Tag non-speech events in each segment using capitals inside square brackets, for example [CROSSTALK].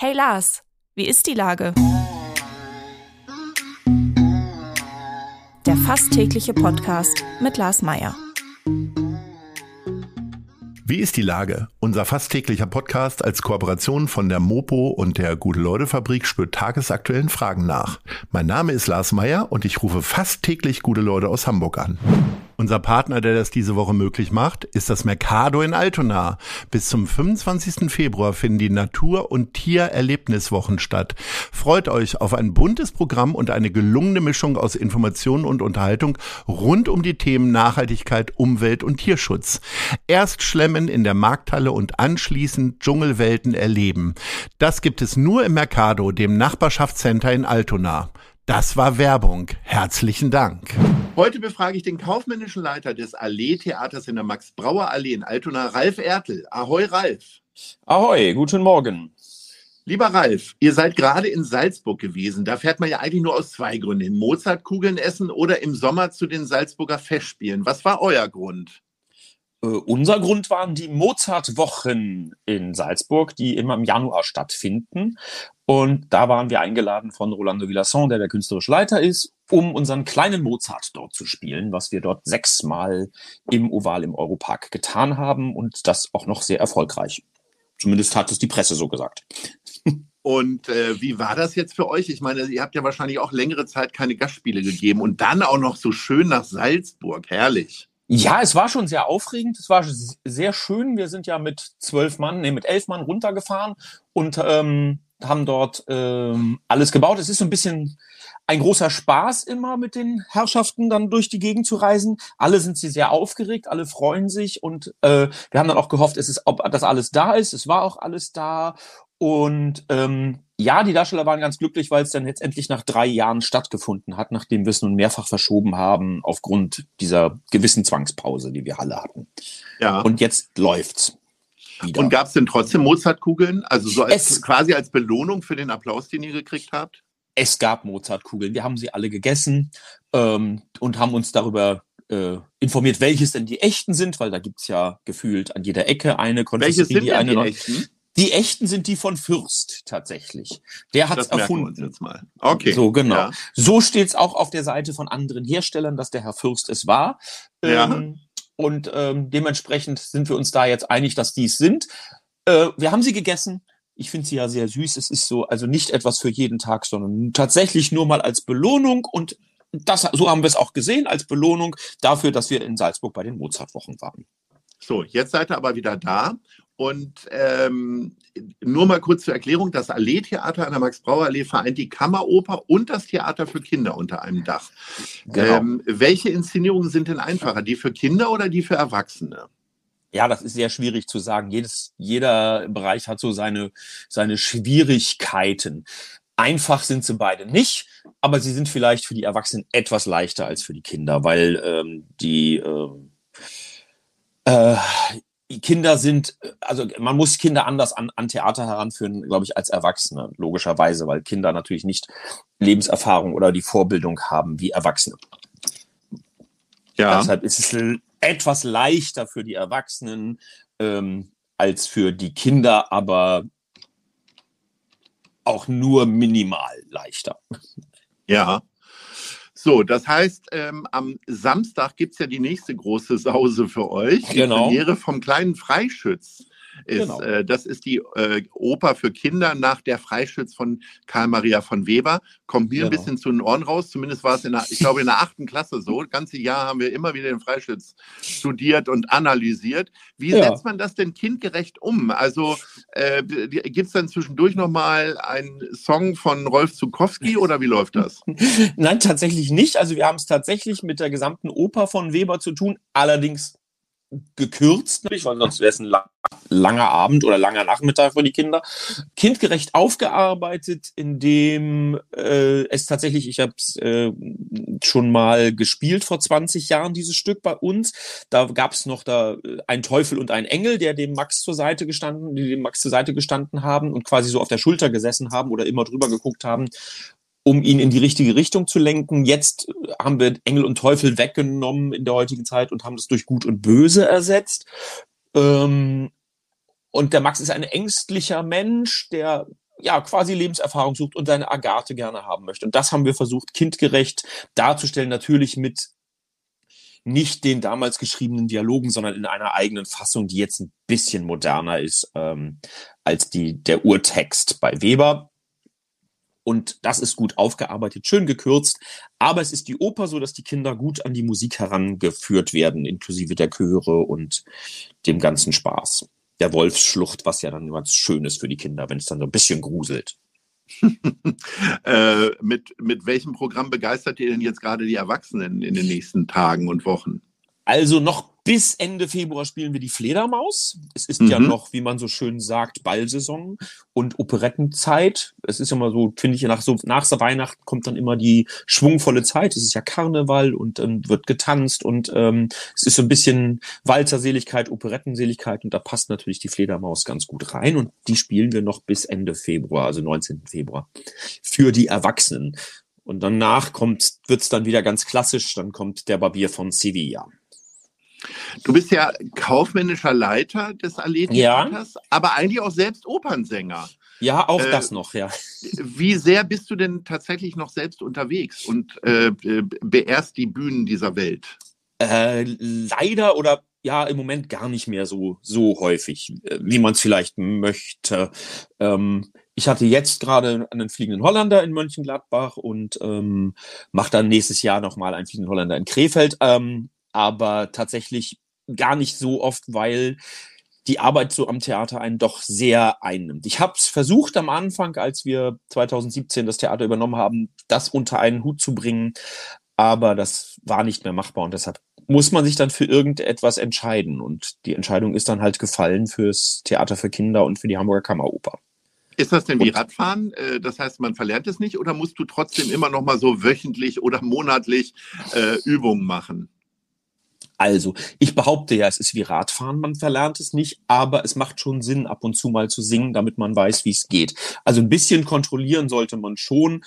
Hey Lars, wie ist die Lage? Der fast tägliche Podcast mit Lars Meier. Wie ist die Lage? Unser fast täglicher Podcast als Kooperation von der Mopo und der Gute-Leute-Fabrik spürt tagesaktuellen Fragen nach. Mein Name ist Lars Meier und ich rufe fast täglich gute Leute aus Hamburg an. Unser Partner, der das diese Woche möglich macht, ist das Mercado in Altona. Bis zum 25. Februar finden die Natur- und Tiererlebniswochen statt. Freut euch auf ein buntes Programm und eine gelungene Mischung aus Informationen und Unterhaltung rund um die Themen Nachhaltigkeit, Umwelt und Tierschutz. Erst schlemmen in der Markthalle und anschließend Dschungelwelten erleben. Das gibt es nur im Mercado, dem Nachbarschaftscenter in Altona. Das war Werbung. Herzlichen Dank. Heute befrage ich den kaufmännischen Leiter des Allee-Theaters in der Max-Brauer-Allee in Altona, Ralf Ertel. Ahoi, Ralf. Ahoi, guten Morgen. Lieber Ralf, ihr seid gerade in Salzburg gewesen. Da fährt man ja eigentlich nur aus zwei Gründen. In Mozartkugeln essen oder im Sommer zu den Salzburger Festspielen. Was war euer Grund? Äh, unser Grund waren die Mozart-Wochen in Salzburg, die immer im Januar stattfinden. Und da waren wir eingeladen von Rolando Villasson, der der künstlerische Leiter ist, um unseren kleinen Mozart dort zu spielen, was wir dort sechsmal im Oval im Europark getan haben und das auch noch sehr erfolgreich. Zumindest hat es die Presse so gesagt. Und äh, wie war das jetzt für euch? Ich meine, ihr habt ja wahrscheinlich auch längere Zeit keine Gastspiele gegeben und dann auch noch so schön nach Salzburg. Herrlich. Ja, es war schon sehr aufregend. Es war sehr schön. Wir sind ja mit zwölf Mann, nee, mit elf Mann runtergefahren und ähm, haben dort ähm, alles gebaut. Es ist so ein bisschen ein großer Spaß immer mit den Herrschaften dann durch die Gegend zu reisen. Alle sind sie sehr aufgeregt, alle freuen sich und äh, wir haben dann auch gehofft, es ist, ob das alles da ist. Es war auch alles da und ähm, ja, die Darsteller waren ganz glücklich, weil es dann jetzt endlich nach drei Jahren stattgefunden hat, nachdem wir es nun mehrfach verschoben haben aufgrund dieser gewissen Zwangspause, die wir alle hatten. Ja. Und jetzt läuft's. Wieder. Und gab es denn trotzdem Mozartkugeln? Also so als, es, quasi als Belohnung für den Applaus, den ihr gekriegt habt? Es gab Mozartkugeln. Wir haben sie alle gegessen ähm, und haben uns darüber äh, informiert, welches denn die echten sind, weil da gibt's ja gefühlt an jeder Ecke eine Konfessorie, Welches sind die, eine die echten? Die echten sind die von Fürst tatsächlich. Der hat es erfunden. Okay. So genau. Ja. So steht's auch auf der Seite von anderen Herstellern, dass der Herr Fürst es war. Ja. Ähm, und ähm, dementsprechend sind wir uns da jetzt einig, dass dies sind. Äh, wir haben sie gegessen. Ich finde sie ja sehr süß. Es ist so, also nicht etwas für jeden Tag, sondern tatsächlich nur mal als Belohnung und das, so haben wir es auch gesehen, als Belohnung dafür, dass wir in Salzburg bei den Mozartwochen waren. So, jetzt seid ihr aber wieder da und ähm, nur mal kurz zur Erklärung, das Allee-Theater an der Max-Brauer-Allee vereint die Kammeroper und das Theater für Kinder unter einem Dach. Genau. Ähm, welche Inszenierungen sind denn einfacher, die für Kinder oder die für Erwachsene? Ja, das ist sehr schwierig zu sagen. Jedes, jeder Bereich hat so seine, seine Schwierigkeiten. Einfach sind sie beide nicht, aber sie sind vielleicht für die Erwachsenen etwas leichter als für die Kinder, weil ähm, die ähm, äh, Kinder sind, also man muss Kinder anders an, an Theater heranführen, glaube ich, als Erwachsene, logischerweise, weil Kinder natürlich nicht Lebenserfahrung oder die Vorbildung haben wie Erwachsene. Ja. Deshalb ist es etwas leichter für die Erwachsenen ähm, als für die Kinder, aber auch nur minimal leichter. Ja. So, das heißt, ähm, am Samstag gibt es ja die nächste große Sause für euch. Die genau. Premiere vom kleinen Freischütz ist. Genau. Äh, das ist die äh, Oper für Kinder nach der Freischütz von Karl Maria von Weber. Kommt mir genau. ein bisschen zu den Ohren raus. Zumindest war es in der, ich glaube, in der achten Klasse so. Das ganze Jahr haben wir immer wieder den Freischütz studiert und analysiert. Wie ja. setzt man das denn kindgerecht um? Also äh, gibt es dann zwischendurch nochmal einen Song von Rolf Zukowski oder wie läuft das? [LAUGHS] Nein, tatsächlich nicht. Also wir haben es tatsächlich mit der gesamten Oper von Weber zu tun. Allerdings gekürzt, nämlich, weil sonst wäre es ein langer Abend oder langer Nachmittag für die Kinder. Kindgerecht aufgearbeitet, indem äh, es tatsächlich, ich habe es äh, schon mal gespielt vor 20 Jahren, dieses Stück bei uns. Da gab es noch da äh, ein Teufel und ein Engel, der dem Max zur Seite gestanden, die dem Max zur Seite gestanden haben und quasi so auf der Schulter gesessen haben oder immer drüber geguckt haben um ihn in die richtige Richtung zu lenken. Jetzt haben wir Engel und Teufel weggenommen in der heutigen Zeit und haben das durch Gut und Böse ersetzt. Ähm, und der Max ist ein ängstlicher Mensch, der ja quasi Lebenserfahrung sucht und seine Agathe gerne haben möchte. Und das haben wir versucht, kindgerecht darzustellen, natürlich mit nicht den damals geschriebenen Dialogen, sondern in einer eigenen Fassung, die jetzt ein bisschen moderner ist ähm, als die der Urtext bei Weber. Und das ist gut aufgearbeitet, schön gekürzt. Aber es ist die Oper so, dass die Kinder gut an die Musik herangeführt werden, inklusive der Chöre und dem ganzen Spaß. Der Wolfsschlucht, was ja dann was Schönes für die Kinder, wenn es dann so ein bisschen gruselt. [LAUGHS] äh, mit, mit welchem Programm begeistert ihr denn jetzt gerade die Erwachsenen in den nächsten Tagen und Wochen? Also noch bis Ende Februar spielen wir die Fledermaus. Es ist mhm. ja noch, wie man so schön sagt, Ballsaison und Operettenzeit. Es ist immer so, finde ich, nach so nach Weihnachten kommt dann immer die schwungvolle Zeit. Es ist ja Karneval und dann wird getanzt und ähm, es ist so ein bisschen Walzerseligkeit, Operettenseligkeit und da passt natürlich die Fledermaus ganz gut rein und die spielen wir noch bis Ende Februar, also 19. Februar für die Erwachsenen. Und danach kommt, wird's dann wieder ganz klassisch, dann kommt der Barbier von Sevilla. Du bist ja kaufmännischer Leiter des Aleti ja. aber eigentlich auch selbst Opernsänger. Ja, auch äh, das noch, ja. Wie sehr bist du denn tatsächlich noch selbst unterwegs und äh, beehrst die Bühnen dieser Welt? Äh, leider oder ja, im Moment gar nicht mehr so, so häufig, äh, wie man es vielleicht möchte. Ähm, ich hatte jetzt gerade einen fliegenden Holländer in Mönchengladbach und ähm, mache dann nächstes Jahr nochmal einen fliegenden Holländer in Krefeld. Ähm, aber tatsächlich gar nicht so oft, weil die Arbeit so am Theater einen doch sehr einnimmt. Ich habe es versucht am Anfang, als wir 2017 das Theater übernommen haben, das unter einen Hut zu bringen, aber das war nicht mehr machbar und deshalb muss man sich dann für irgendetwas entscheiden und die Entscheidung ist dann halt gefallen fürs Theater für Kinder und für die Hamburger Kammeroper. Ist das denn wie Radfahren? Äh, das heißt, man verlernt es nicht oder musst du trotzdem immer noch mal so wöchentlich oder monatlich äh, Übungen machen? Also, ich behaupte ja, es ist wie Radfahren, man verlernt es nicht, aber es macht schon Sinn, ab und zu mal zu singen, damit man weiß, wie es geht. Also ein bisschen kontrollieren sollte man schon.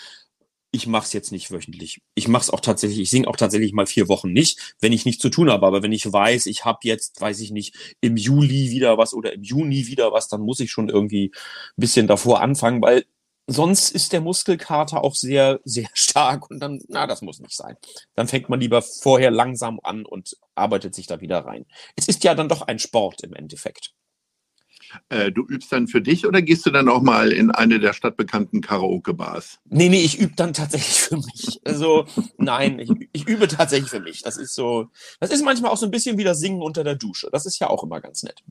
Ich mache es jetzt nicht wöchentlich. Ich mache es auch tatsächlich, ich singe auch tatsächlich mal vier Wochen nicht, wenn ich nichts zu tun habe. Aber wenn ich weiß, ich habe jetzt, weiß ich nicht, im Juli wieder was oder im Juni wieder was, dann muss ich schon irgendwie ein bisschen davor anfangen, weil sonst ist der Muskelkater auch sehr, sehr [LAUGHS] stark und dann, na, das muss nicht sein. Dann fängt man lieber vorher langsam an und arbeitet sich da wieder rein. Es ist ja dann doch ein Sport im Endeffekt. Äh, du übst dann für dich oder gehst du dann auch mal in eine der stadtbekannten Karaoke-Bars? Nee, nee, ich übe dann tatsächlich für mich. Also, nein, ich, ich übe tatsächlich für mich. Das ist so, das ist manchmal auch so ein bisschen wie das Singen unter der Dusche. Das ist ja auch immer ganz nett.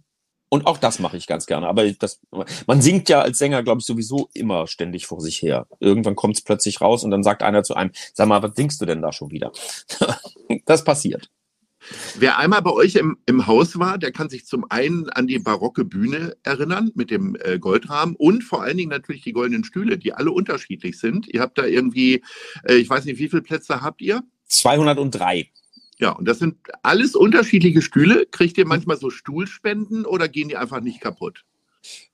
Und auch das mache ich ganz gerne. Aber das, man singt ja als Sänger, glaube ich, sowieso immer ständig vor sich her. Irgendwann kommt es plötzlich raus und dann sagt einer zu einem, sag mal, was singst du denn da schon wieder? [LAUGHS] das passiert. Wer einmal bei euch im, im Haus war, der kann sich zum einen an die barocke Bühne erinnern mit dem äh, Goldrahmen und vor allen Dingen natürlich die goldenen Stühle, die alle unterschiedlich sind. Ihr habt da irgendwie, äh, ich weiß nicht, wie viele Plätze habt ihr? 203. Ja, und das sind alles unterschiedliche Stühle. Kriegt ihr manchmal so Stuhlspenden oder gehen die einfach nicht kaputt?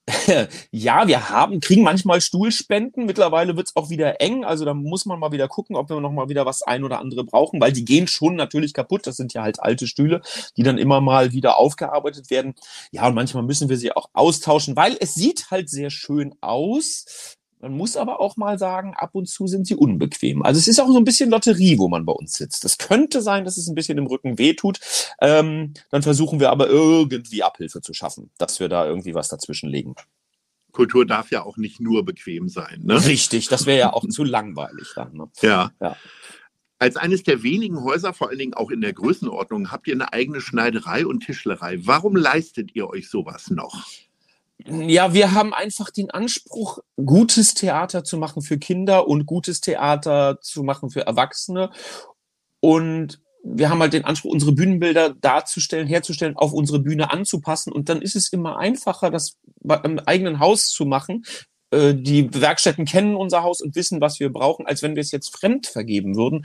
[LAUGHS] ja, wir haben, kriegen manchmal Stuhlspenden. Mittlerweile wird es auch wieder eng. Also da muss man mal wieder gucken, ob wir noch mal wieder was ein oder andere brauchen, weil die gehen schon natürlich kaputt. Das sind ja halt alte Stühle, die dann immer mal wieder aufgearbeitet werden. Ja, und manchmal müssen wir sie auch austauschen, weil es sieht halt sehr schön aus. Man muss aber auch mal sagen, ab und zu sind sie unbequem. Also es ist auch so ein bisschen Lotterie, wo man bei uns sitzt. Es könnte sein, dass es ein bisschen im Rücken wehtut. Ähm, dann versuchen wir aber irgendwie Abhilfe zu schaffen, dass wir da irgendwie was dazwischen legen. Kultur darf ja auch nicht nur bequem sein. Ne? Richtig, das wäre ja auch zu langweilig dann. Ne? Ja. ja. Als eines der wenigen Häuser, vor allen Dingen auch in der Größenordnung, habt ihr eine eigene Schneiderei und Tischlerei. Warum leistet ihr euch sowas noch? Ja, wir haben einfach den Anspruch, gutes Theater zu machen für Kinder und gutes Theater zu machen für Erwachsene. Und wir haben halt den Anspruch, unsere Bühnenbilder darzustellen, herzustellen, auf unsere Bühne anzupassen. Und dann ist es immer einfacher, das im eigenen Haus zu machen. Äh, die Werkstätten kennen unser Haus und wissen, was wir brauchen, als wenn wir es jetzt fremd vergeben würden.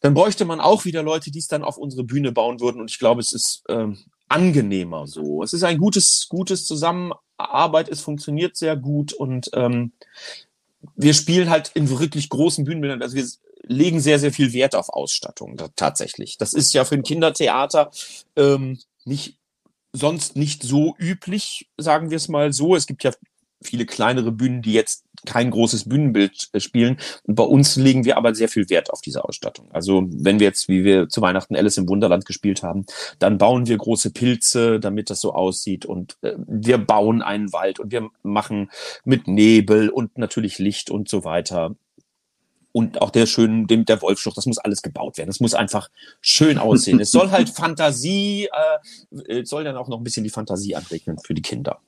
Dann bräuchte man auch wieder Leute, die es dann auf unsere Bühne bauen würden. Und ich glaube, es ist äh, angenehmer so. Es ist ein gutes, gutes Zusammenarbeiten Arbeit, es funktioniert sehr gut und ähm, wir spielen halt in wirklich großen Bühnenbildern. Also wir legen sehr, sehr viel Wert auf Ausstattung da, tatsächlich. Das ist ja für ein Kindertheater ähm, nicht sonst nicht so üblich, sagen wir es mal so. Es gibt ja viele kleinere Bühnen, die jetzt kein großes Bühnenbild äh, spielen. Und bei uns legen wir aber sehr viel Wert auf diese Ausstattung. Also wenn wir jetzt, wie wir zu Weihnachten Alice im Wunderland gespielt haben, dann bauen wir große Pilze, damit das so aussieht. Und äh, wir bauen einen Wald und wir machen mit Nebel und natürlich Licht und so weiter und auch der schönen, dem, der Wolfschuch, das muss alles gebaut werden. Das muss einfach schön aussehen. es soll halt [LAUGHS] Fantasie, äh, soll dann auch noch ein bisschen die Fantasie anregnen für die Kinder.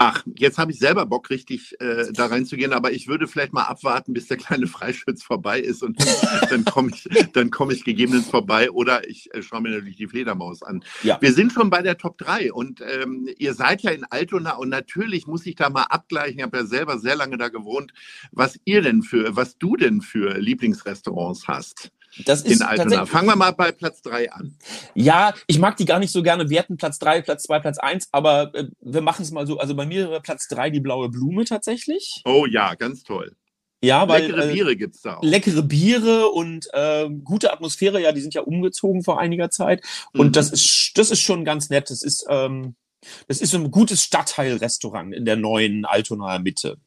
Ach, jetzt habe ich selber Bock, richtig äh, da reinzugehen, aber ich würde vielleicht mal abwarten, bis der kleine [LAUGHS] Freischütz vorbei ist und [LAUGHS] dann komme ich, dann komme ich gegebenenfalls vorbei oder ich äh, schaue mir natürlich die Fledermaus an. Ja. Wir sind schon bei der Top 3 und ähm, ihr seid ja in Altona und natürlich muss ich da mal abgleichen, ich habe ja selber sehr lange da gewohnt, was ihr denn für, was du denn für Lieblingsrestaurants hast. Das ist in Altona. Fangen wir mal bei Platz 3 an. Ja, ich mag die gar nicht so gerne werten, Platz 3, Platz 2, Platz 1, aber äh, wir machen es mal so. Also bei mir wäre Platz 3 die blaue Blume tatsächlich. Oh ja, ganz toll. Ja, weil, leckere äh, Biere gibt es da auch. Leckere Biere und äh, gute Atmosphäre, ja, die sind ja umgezogen vor einiger Zeit. Und mhm. das ist das ist schon ganz nett. Das ist, ähm, das ist so ein gutes Stadtteilrestaurant in der neuen Altonaer Mitte.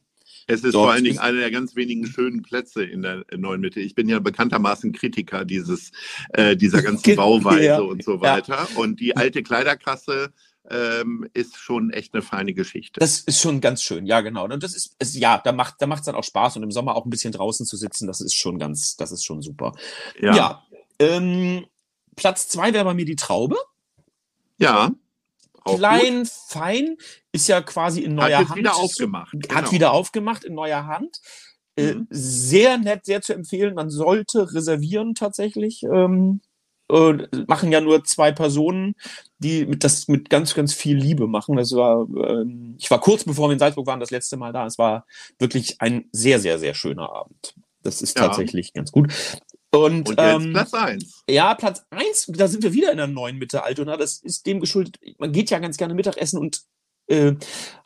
Es ist Dort vor allen Dingen einer der ganz wenigen schönen Plätze in der neuen Mitte. Ich bin ja bekanntermaßen Kritiker dieses, äh, dieser [LAUGHS] ganzen Bauweise ja. und so weiter. Ja. Und die alte Kleiderkasse ähm, ist schon echt eine feine Geschichte. Das ist schon ganz schön, ja genau. Und das ist, ist ja, da macht, da macht es dann auch Spaß und im Sommer auch ein bisschen draußen zu sitzen. Das ist schon ganz, das ist schon super. Ja. ja ähm, Platz zwei wäre bei mir die Traube. Ja. Klein, gut. fein, ist ja quasi in neuer hat Hand. wieder aufgemacht. Genau. Hat wieder aufgemacht in neuer Hand. Äh, mhm. Sehr nett, sehr zu empfehlen. Man sollte reservieren tatsächlich. Ähm, äh, machen ja nur zwei Personen, die mit, das mit ganz, ganz viel Liebe machen. Das war, ähm, ich war kurz bevor wir in Salzburg waren, das letzte Mal da. Es war wirklich ein sehr, sehr, sehr schöner Abend. Das ist ja. tatsächlich ganz gut. Und, und ähm, Platz eins. Ja, Platz eins. da sind wir wieder in der neuen Mitte Altona. Das ist dem geschuldet, man geht ja ganz gerne Mittagessen und äh,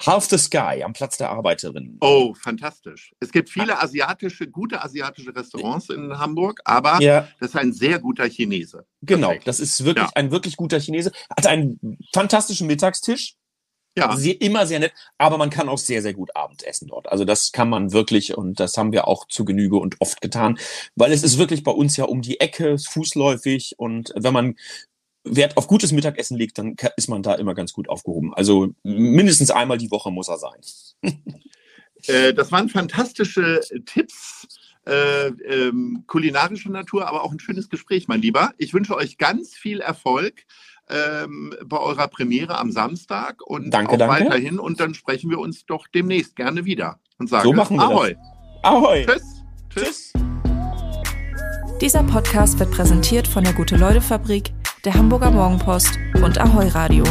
Half the Sky am Platz der Arbeiterin. Oh, fantastisch. Es gibt viele asiatische, gute asiatische Restaurants in Hamburg, aber ja. das ist ein sehr guter Chinese. Genau, das ist wirklich ja. ein wirklich guter Chinese. Hat einen fantastischen Mittagstisch ja. Sehr, immer sehr nett, aber man kann auch sehr, sehr gut Abend essen dort. Also das kann man wirklich und das haben wir auch zu Genüge und oft getan, weil es ist wirklich bei uns ja um die Ecke, fußläufig und wenn man Wert auf gutes Mittagessen legt, dann ist man da immer ganz gut aufgehoben. Also mindestens einmal die Woche muss er sein. [LAUGHS] äh, das waren fantastische Tipps. Äh, ähm, kulinarischer Natur, aber auch ein schönes Gespräch, mein Lieber. Ich wünsche euch ganz viel Erfolg ähm, bei eurer Premiere am Samstag und danke, auch danke. weiterhin. Und dann sprechen wir uns doch demnächst gerne wieder und sagen so machen wir Ahoi. Das. Ahoi. Tschüss. Tschüss. Dieser Podcast wird präsentiert von der Gute-Leute-Fabrik, der Hamburger Morgenpost und Ahoi Radio.